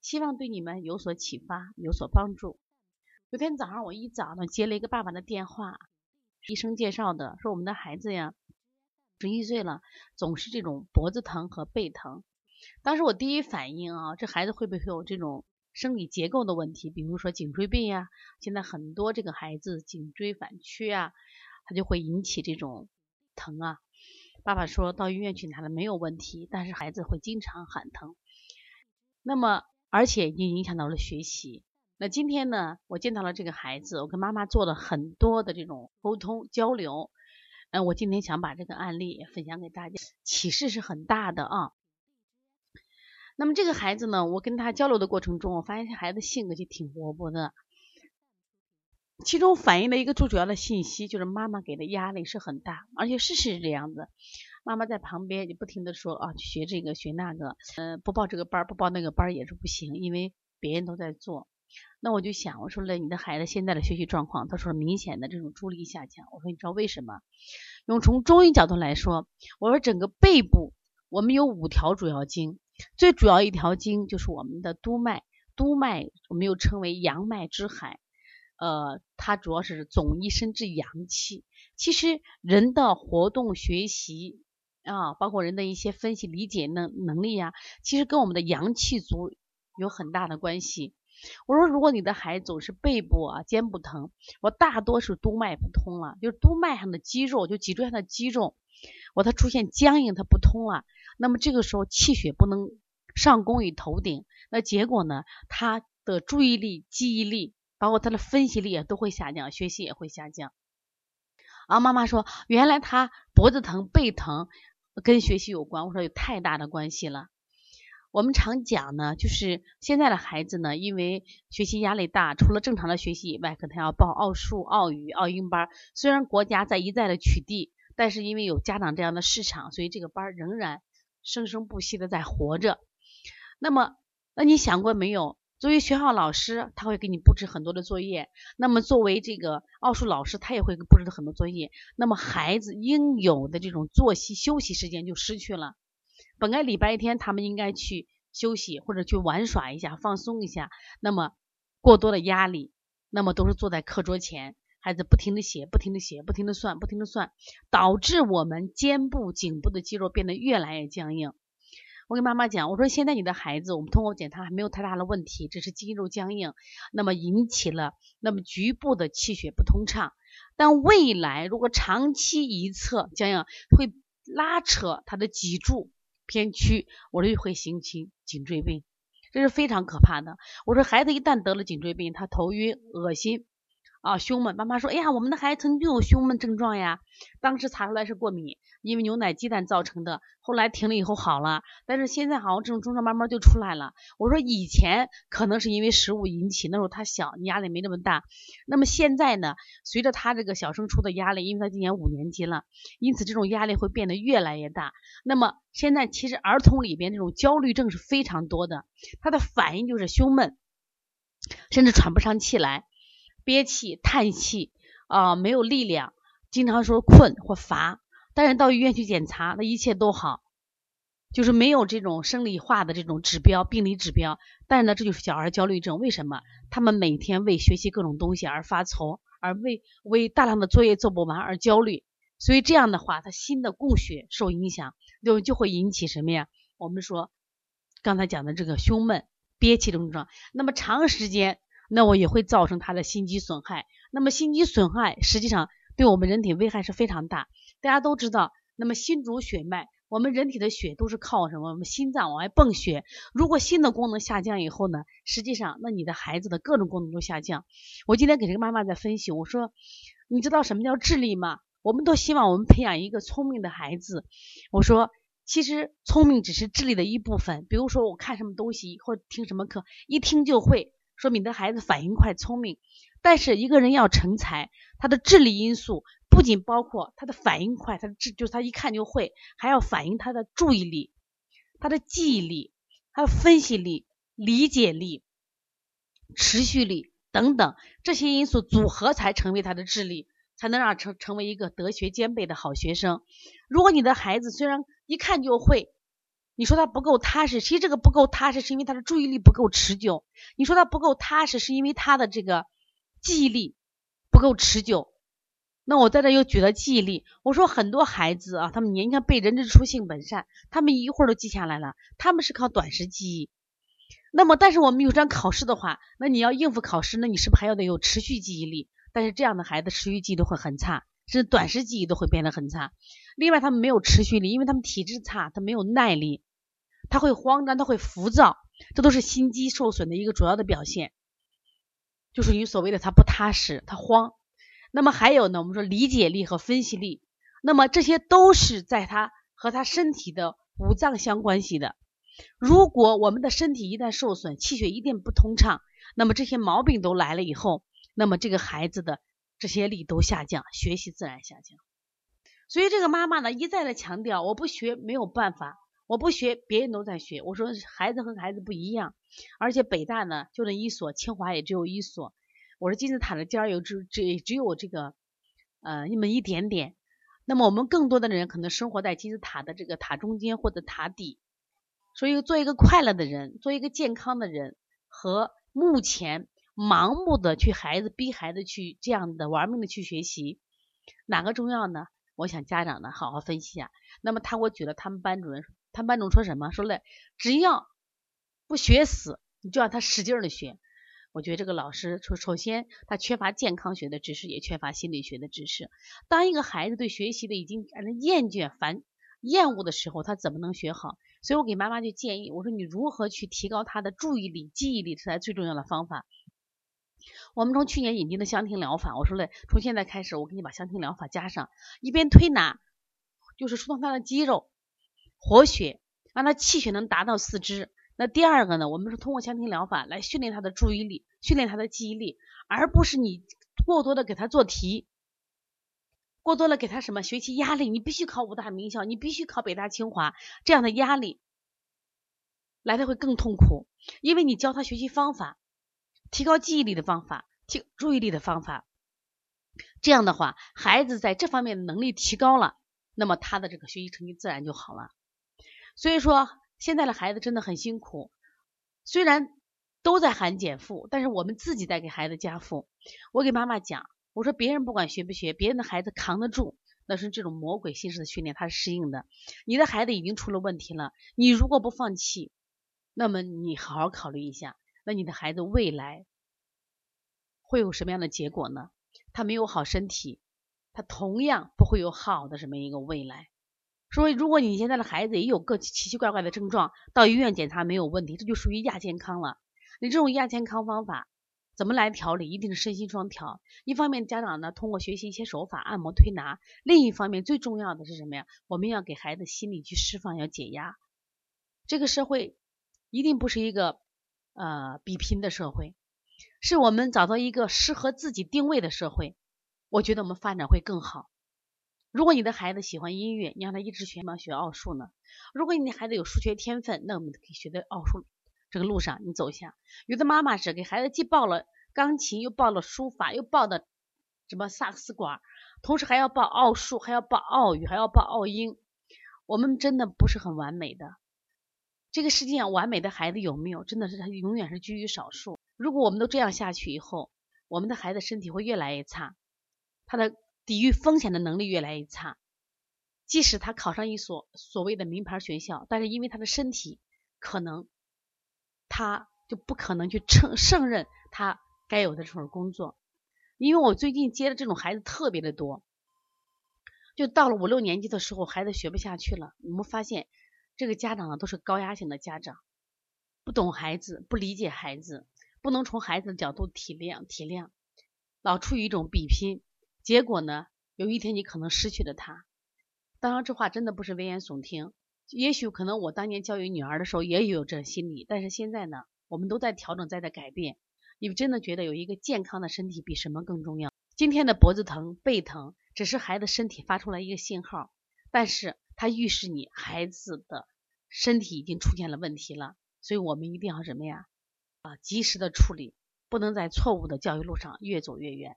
希望对你们有所启发，有所帮助。有天早上，我一早呢接了一个爸爸的电话，医生介绍的，说我们的孩子呀，十一岁了，总是这种脖子疼和背疼。当时我第一反应啊，这孩子会不会有这种生理结构的问题，比如说颈椎病呀？现在很多这个孩子颈椎反曲啊，他就会引起这种疼啊。爸爸说到医院去拿了，没有问题，但是孩子会经常喊疼。那么。而且已经影响到了学习。那今天呢，我见到了这个孩子，我跟妈妈做了很多的这种沟通交流。嗯，我今天想把这个案例分享给大家，启示是很大的啊。那么这个孩子呢，我跟他交流的过程中，我发现这孩子性格就挺活泼的。其中反映的一个最主要的信息就是妈妈给的压力是很大，而且事实是这样子。妈妈在旁边就不停的说啊，学这个学那个，呃，不报这个班不报那个班也是不行，因为别人都在做。那我就想，我说了，你的孩子现在的学习状况，他说明显的这种注意力下降。我说你知道为什么？用从中医角度来说，我说整个背部我们有五条主要经，最主要一条经就是我们的督脉，督脉我们又称为阳脉之海，呃，它主要是总一身之阳气。其实人的活动学习。啊，包括人的一些分析理解能能力呀，其实跟我们的阳气足有很大的关系。我说，如果你的孩子总是背部啊、肩部疼，我大多是督脉不通了，就是督脉上的肌肉，就脊椎上的肌肉，我它出现僵硬，它不通了。那么这个时候气血不能上攻于头顶，那结果呢，他的注意力、记忆力，包括他的分析力都会下降，学习也会下降。啊，妈妈说，原来他脖子疼、背疼。跟学习有关，我说有太大的关系了。我们常讲呢，就是现在的孩子呢，因为学习压力大，除了正常的学习以外，可能要报奥数、奥语、奥英班。虽然国家在一再的取缔，但是因为有家长这样的市场，所以这个班仍然生生不息的在活着。那么，那你想过没有？作为学校老师，他会给你布置很多的作业。那么作为这个奥数老师，他也会布置很多作业。那么孩子应有的这种作息休息时间就失去了。本来礼拜天他们应该去休息或者去玩耍一下、放松一下。那么过多的压力，那么都是坐在课桌前，孩子不停的写、不停的写、不停的算、不停的算，导致我们肩部、颈部的肌肉变得越来越僵硬。我跟妈妈讲，我说现在你的孩子，我们通过检查还没有太大的问题，只是肌肉僵硬，那么引起了那么局部的气血不通畅。但未来如果长期一侧僵硬，会拉扯他的脊柱偏曲，我说会形成颈椎病，这是非常可怕的。我说孩子一旦得了颈椎病，他头晕、恶心。啊，胸闷，妈妈说，哎呀，我们的孩子曾经就有胸闷症状呀，当时查出来是过敏，因为牛奶、鸡蛋造成的，后来停了以后好了，但是现在好像这种症状慢慢就出来了。我说以前可能是因为食物引起，那时候他小，你压力没那么大。那么现在呢，随着他这个小升初的压力，因为他今年五年级了，因此这种压力会变得越来越大。那么现在其实儿童里边这种焦虑症是非常多的，他的反应就是胸闷，甚至喘不上气来。憋气、叹气啊，没有力量，经常说困或乏，但是到医院去检查，那一切都好，就是没有这种生理化的这种指标、病理指标。但是呢，这就是小儿焦虑症。为什么？他们每天为学习各种东西而发愁，而为为大量的作业做不完而焦虑。所以这样的话，他心的供血受影响，就就会引起什么呀？我们说刚才讲的这个胸闷、憋气的症状。那么长时间。那我也会造成他的心肌损害。那么心肌损害实际上对我们人体危害是非常大。大家都知道，那么心主血脉，我们人体的血都是靠什么？我们心脏往外泵血。如果心的功能下降以后呢？实际上，那你的孩子的各种功能都下降。我今天给这个妈妈在分析，我说，你知道什么叫智力吗？我们都希望我们培养一个聪明的孩子。我说，其实聪明只是智力的一部分。比如说我看什么东西或听什么课，一听就会，说明你的孩子反应快、聪明。但是一个人要成才，他的智力因素不仅包括他的反应快，他的智就是他一看就会，还要反映他的注意力、他的记忆力、还有分析力、理解力、持续力等等这些因素组合才成为他的智力，才能让成成为一个德学兼备的好学生。如果你的孩子虽然一看就会，你说他不够踏实，其实这个不够踏实是因为他的注意力不够持久。你说他不够踏实，是因为他的这个。记忆力不够持久，那我在这又举了记忆力。我说很多孩子啊，他们年轻背“人之初，性本善”，他们一会儿都记下来了，他们是靠短时记忆。那么，但是我们有张考试的话，那你要应付考试，那你是不是还要得有持续记忆力？但是这样的孩子持续记忆都会很差，甚至短时记忆都会变得很差。另外，他们没有持续力，因为他们体质差，他没有耐力，他会慌张，他会浮躁，这都是心肌受损的一个主要的表现。就属于所谓的他不踏实，他慌。那么还有呢，我们说理解力和分析力，那么这些都是在他和他身体的五脏相关系的。如果我们的身体一旦受损，气血一定不通畅，那么这些毛病都来了以后，那么这个孩子的这些力都下降，学习自然下降。所以这个妈妈呢一再的强调，我不学没有办法。我不学，别人都在学。我说孩子和孩子不一样，而且北大呢就那一所，清华也只有一所。我说金字塔的尖儿有只只只有这个呃那么一点点。那么我们更多的人可能生活在金字塔的这个塔中间或者塔底。所以做一个快乐的人，做一个健康的人，和目前盲目的去孩子逼孩子去这样的玩命的去学习，哪个重要呢？我想家长呢好好分析一下。那么他给我举了他们班主任。他班主任说什么？说嘞，只要不学死，你就让他使劲的学。我觉得这个老师，首首先他缺乏健康学的知识，也缺乏心理学的知识。当一个孩子对学习的已经感到厌倦、烦、厌恶的时候，他怎么能学好？所以我给妈妈就建议，我说你如何去提高他的注意力、记忆力，这才最重要的方法。我们从去年引进的香庭疗法，我说嘞，从现在开始，我给你把香庭疗法加上，一边推拿，就是疏通他的肌肉。活血，让他气血能达到四肢。那第二个呢？我们是通过香庭疗法来训练他的注意力，训练他的记忆力，而不是你过多的给他做题，过多的给他什么学习压力。你必须考五大名校，你必须考北大清华，这样的压力来的会更痛苦。因为你教他学习方法，提高记忆力的方法，提注意力的方法，这样的话，孩子在这方面的能力提高了，那么他的这个学习成绩自然就好了。所以说，现在的孩子真的很辛苦。虽然都在喊减负，但是我们自己在给孩子加负。我给妈妈讲，我说别人不管学不学，别人的孩子扛得住，那是这种魔鬼形式的训练，他是适应的。你的孩子已经出了问题了，你如果不放弃，那么你好好考虑一下，那你的孩子未来会有什么样的结果呢？他没有好身体，他同样不会有好的什么一个未来。说，如果你现在的孩子也有个奇奇怪怪的症状，到医院检查没有问题，这就属于亚健康了。你这种亚健康方法怎么来调理？一定是身心双调。一方面，家长呢通过学习一些手法，按摩推拿；另一方面，最重要的是什么呀？我们要给孩子心理去释放，要解压。这个社会一定不是一个呃比拼的社会，是我们找到一个适合自己定位的社会。我觉得我们发展会更好。如果你的孩子喜欢音乐，你让他一直学吗？学奥数呢？如果你的孩子有数学天分，那我们可以学在奥数这个路上，你走一下。有的妈妈是给孩子既报了钢琴，又报了书法，又报的什么萨克斯管，同时还要报奥数，还要报奥语，还要报奥英。我们真的不是很完美的。这个世界上完美的孩子有没有？真的是他永远是居于少数。如果我们都这样下去以后，我们的孩子身体会越来越差，他的。抵御风险的能力越来越差，即使他考上一所所谓的名牌学校，但是因为他的身体可能，他就不可能去胜胜任他该有的这份工作。因为我最近接的这种孩子特别的多，就到了五六年级的时候，孩子学不下去了。我们发现这个家长呢都是高压型的家长，不懂孩子，不理解孩子，不能从孩子的角度体谅体谅，老处于一种比拼。结果呢？有一天你可能失去了他。当然，这话真的不是危言耸听。也许可能我当年教育女儿的时候也有这心理，但是现在呢，我们都在调整，在在改变。你们真的觉得有一个健康的身体比什么更重要？今天的脖子疼、背疼，只是孩子身体发出来一个信号，但是它预示你孩子的身体已经出现了问题了。所以我们一定要什么呀？啊，及时的处理，不能在错误的教育路上越走越远。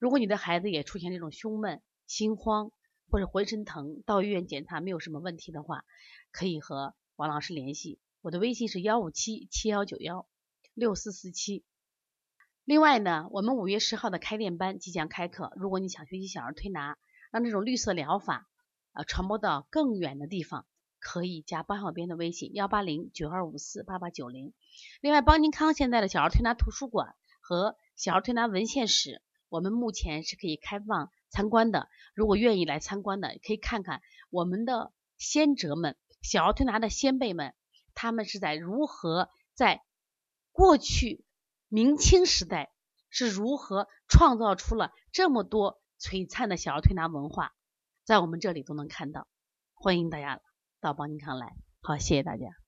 如果你的孩子也出现这种胸闷、心慌或者浑身疼，到医院检查没有什么问题的话，可以和王老师联系。我的微信是幺五七七幺九幺。六四四七。另外呢，我们五月十号的开店班即将开课。如果你想学习小儿推拿，让这种绿色疗法啊传播到更远的地方，可以加包小编的微信幺八零九二五四八八九零。另外，邦尼康现在的小儿推拿图书馆和小儿推拿文献室，我们目前是可以开放参观的。如果愿意来参观的，可以看看我们的先哲们、小儿推拿的先辈们，他们是在如何在。过去明清时代是如何创造出了这么多璀璨的小儿推拿文化，在我们这里都能看到。欢迎大家到邦尼康来，好，谢谢大家。